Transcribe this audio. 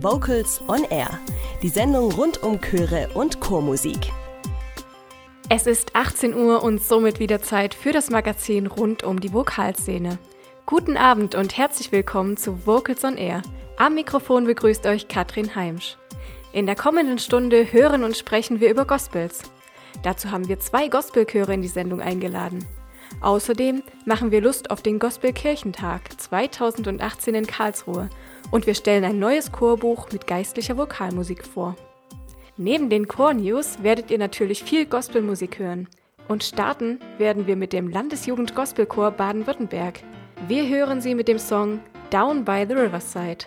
Vocals on Air, die Sendung rund um Chöre und Chormusik. Es ist 18 Uhr und somit wieder Zeit für das Magazin rund um die Vokalszene. Guten Abend und herzlich willkommen zu Vocals on Air. Am Mikrofon begrüßt euch Katrin Heimsch. In der kommenden Stunde hören und sprechen wir über Gospels. Dazu haben wir zwei Gospelchöre in die Sendung eingeladen. Außerdem machen wir Lust auf den Gospelkirchentag 2018 in Karlsruhe und wir stellen ein neues Chorbuch mit geistlicher Vokalmusik vor. Neben den Chor-News werdet ihr natürlich viel Gospelmusik hören. Und starten werden wir mit dem Landesjugend Gospelchor Baden-Württemberg. Wir hören sie mit dem Song Down by the Riverside.